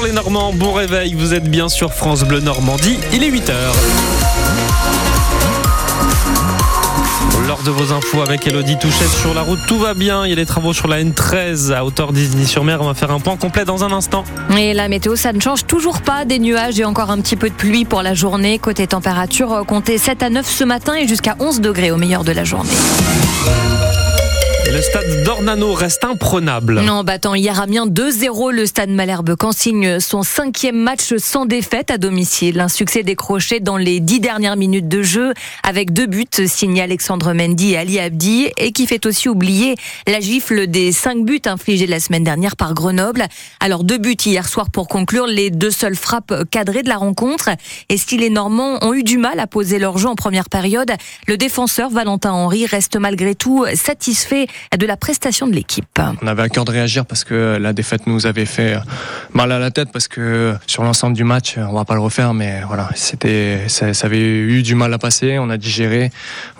Bonjour les Normands, bon réveil, vous êtes bien sur France Bleu Normandie, il est 8h. Lors de vos infos avec Elodie Touchette sur la route, tout va bien. Il y a des travaux sur la N13 à hauteur d'Isigny-sur-Mer. On va faire un point complet dans un instant. Et la météo, ça ne change toujours pas. Des nuages et encore un petit peu de pluie pour la journée. Côté température, comptez 7 à 9 ce matin et jusqu'à 11 degrés au meilleur de la journée. Le stade d'Ornano reste imprenable. En battant hier Amiens 2-0, le stade Malherbe consigne son cinquième match sans défaite à domicile. Un succès décroché dans les dix dernières minutes de jeu avec deux buts signés Alexandre Mendy et Ali Abdi et qui fait aussi oublier la gifle des cinq buts infligés la semaine dernière par Grenoble. Alors deux buts hier soir pour conclure les deux seules frappes cadrées de la rencontre. Et si les Normands ont eu du mal à poser leur jeu en première période, le défenseur Valentin Henry reste malgré tout satisfait de la prestation de l'équipe. On avait à cœur de réagir parce que la défaite nous avait fait mal à la tête parce que sur l'ensemble du match, on va pas le refaire, mais voilà, c'était, ça, ça, avait eu du mal à passer. On a digéré,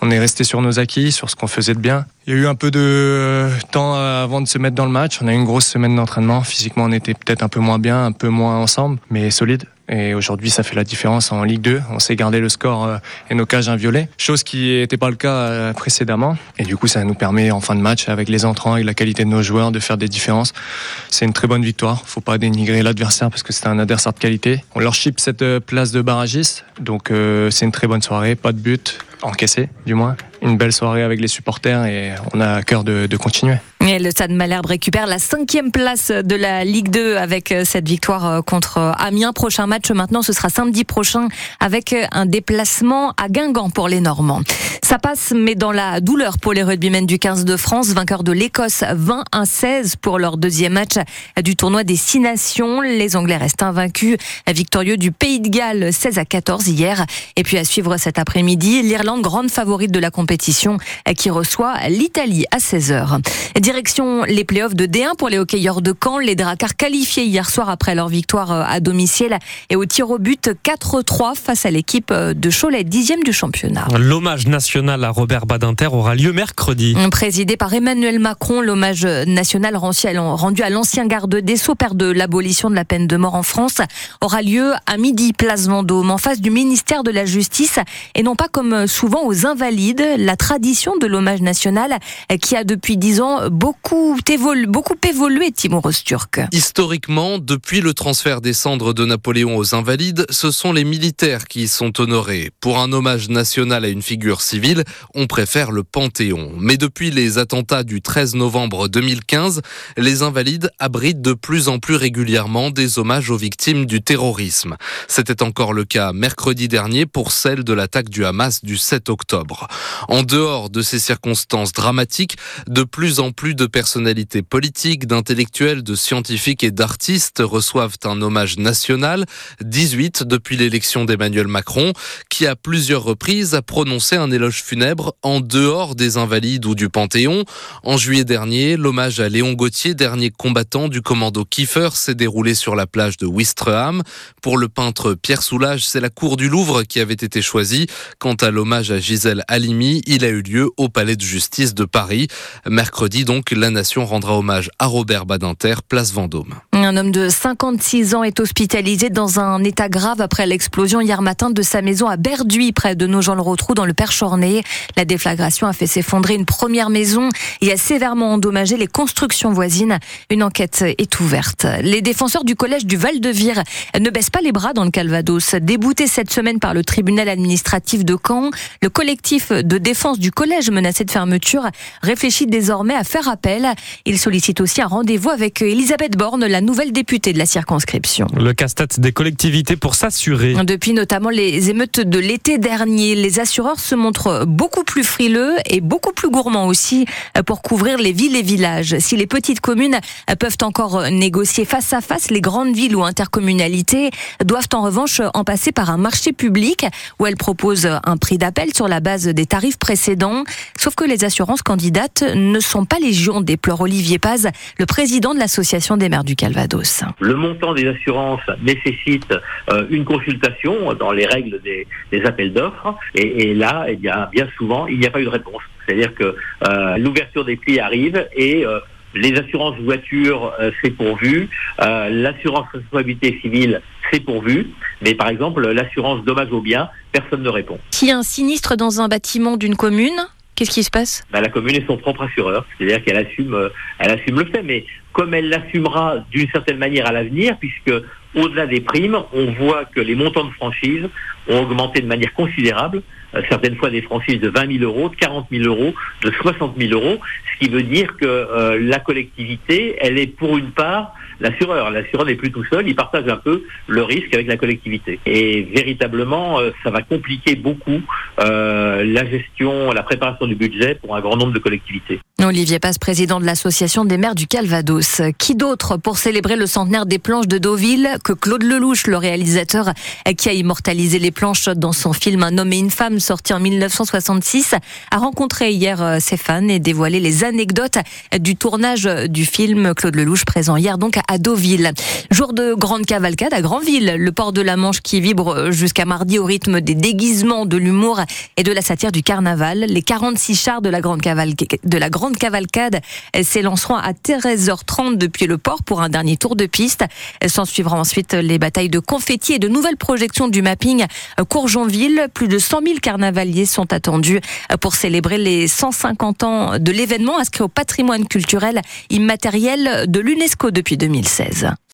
on est resté sur nos acquis, sur ce qu'on faisait de bien. Il y a eu un peu de temps avant de se mettre dans le match. On a eu une grosse semaine d'entraînement. Physiquement, on était peut-être un peu moins bien, un peu moins ensemble, mais solide. Et aujourd'hui, ça fait la différence en Ligue 2. On sait garder le score euh, et nos cages inviolées, chose qui n'était pas le cas euh, précédemment. Et du coup, ça nous permet en fin de match, avec les entrants, et la qualité de nos joueurs, de faire des différences. C'est une très bonne victoire. Faut pas dénigrer l'adversaire parce que c'est un adversaire de qualité. On leur chip cette euh, place de barragiste, donc c'est une très bonne soirée. Pas de but, encaissé du moins. Une belle soirée avec les supporters et on a à cœur de, continuer. Et le Stade Malherbe récupère la cinquième place de la Ligue 2 avec euh, cette victoire euh, contre euh, Amiens. Prochain match maintenant, ce sera samedi prochain avec un déplacement à Guingamp pour les Normands. Ça passe, mais dans la douleur pour les rugbymen du 15 de France, vainqueurs de l'Écosse 20 à 16 pour leur deuxième match du tournoi des Six Nations. Les Anglais restent invaincus, victorieux du Pays de Galles 16 à 14 hier. Et puis à suivre cet après-midi, l'Irlande, grande favorite de la compétition, qui reçoit l'Italie à 16h. Direction les playoffs de D1 pour les hockeyeurs de Caen. Les Dracars qualifiés hier soir après leur victoire euh, à domicile et au tir au but 4-3 face à l'équipe euh, de Cholet, dixième du championnat. L'hommage national à Robert Badinter aura lieu mercredi. Présidé par Emmanuel Macron, l'hommage national rendu à l'ancien garde des Sceaux, père de l'abolition de la peine de mort en France, aura lieu à midi, place Vendôme, en face du ministère de la Justice et non pas comme souvent aux Invalides, la tradition de l'hommage national qui a depuis dix ans beaucoup, évolué, beaucoup évolué, Timur Osturk. Historiquement, depuis le transfert des cendres de Napoléon aux Invalides, ce sont les militaires qui y sont honorés. Pour un hommage national à une figure civile, on préfère le Panthéon. Mais depuis les attentats du 13 novembre 2015, les Invalides abritent de plus en plus régulièrement des hommages aux victimes du terrorisme. C'était encore le cas mercredi dernier pour celle de l'attaque du Hamas du 7 octobre. En dehors de ces circonstances dramatiques, de plus en plus de personnalités politiques, d'intellectuels, de scientifiques et d'artistes reçoivent un hommage national, 18 depuis l'élection d'Emmanuel Macron, qui à plusieurs reprises a prononcé un éloge funèbre en dehors des Invalides ou du Panthéon. En juillet dernier, l'hommage à Léon Gauthier, dernier combattant du commando Kiefer, s'est déroulé sur la plage de Wistreham. Pour le peintre Pierre Soulages, c'est la cour du Louvre qui avait été choisie. Quant à l'hommage à Gisèle Halimi, il a eu lieu au Palais de justice de Paris. Mercredi, donc, la nation rendra hommage à Robert Badinter, place Vendôme. Un homme de 56 ans est hospitalisé dans un état grave après l'explosion hier matin de sa maison à Berduy, près de Nogent-le-Rotrou, dans le La déflagration a fait s'effondrer une première maison et a sévèrement endommagé les constructions voisines. Une enquête est ouverte. Les défenseurs du collège du Val-de-Vire ne baissent pas les bras dans le Calvados. Débouté cette semaine par le tribunal administratif de Caen, le collectif de défense du collège menacé de fermeture réfléchit désormais à faire appel. Il sollicite aussi un rendez-vous avec Elisabeth Borne, la nouvelle députée de la circonscription. Le casse-tête des collectivités pour s'assurer. Depuis notamment les émeutes de l'été dernier, les assureurs se montrent beaucoup plus frileux et beaucoup plus gourmands aussi pour couvrir les villes et villages. Si les petites communes peuvent encore négocier face à face, les grandes villes ou intercommunalités doivent en revanche en passer par un marché public où elles proposent un prix d'appel sur la base des tarifs précédents. Sauf que les assurances candidates ne sont pas les déplore Olivier Paz, le président de l'Association des maires du Calvados. Le montant des assurances nécessite euh, une consultation dans les règles des, appels d'offres et, là, eh bien, bien souvent, il n'y a pas eu de réponse. C'est-à-dire que euh, l'ouverture des prix arrive et euh, Les assurances voitures, euh, c'est pourvu. L'assurance responsabilité civile, c'est pourvu. Mais par exemple, l'assurance dommage aux biens, personne ne répond. S'il y a un sinistre dans un bâtiment d'une commune, Qu'est-ce qui se passe? Bah, La commune est son propre assureur, c'est-à-dire qu'elle assume, euh, elle assume le fait, mais comme elle l'assumera d'une certaine manière à l'avenir, puisque au-delà des primes, on voit que les montants de franchise ont augmenté de manière considérable, euh, certaines fois des franchises de 20 000 euros, de 40 000 euros, de 60 000 euros, ce qui veut dire que euh, la collectivité, elle est pour une part l'assureur. L'assureur n'est plus tout seul, il partage un peu le risque avec la collectivité. Et véritablement, euh, ça va compliquer beaucoup euh, la gestion, la préparation du budget pour un grand nombre de collectivités. Olivier Passe, président de l'Association des maires du Calvados. Qui d'autre pour célébrer le centenaire des planches de Deauville que Claude Lelouch, le réalisateur qui a immortalisé les planches dans son film Un homme et une femme sorti en 1966, a rencontré hier euh, ses fans et dévoilé les anecdotes du tournage du film Claude Lelouch présent hier donc à Deauville. Jour de grande cavalcade à Granville, le port de la Manche qui vibre jusqu'à mardi au rythme des déguisements, de l'humour et de la satire du carnaval. Les 46 chars de la grande cavalcade, s'élanceront à 13h30 depuis le port pour un dernier tour de piste. S'en suivront ensuite les batailles de confettis et de nouvelles projections du mapping Courjonville. Plus de 100 000 carnavaliers sont attendus pour célébrer les 150 ans de l'événement inscrit au patrimoine culturel immatériel de l'UNESCO depuis 2016.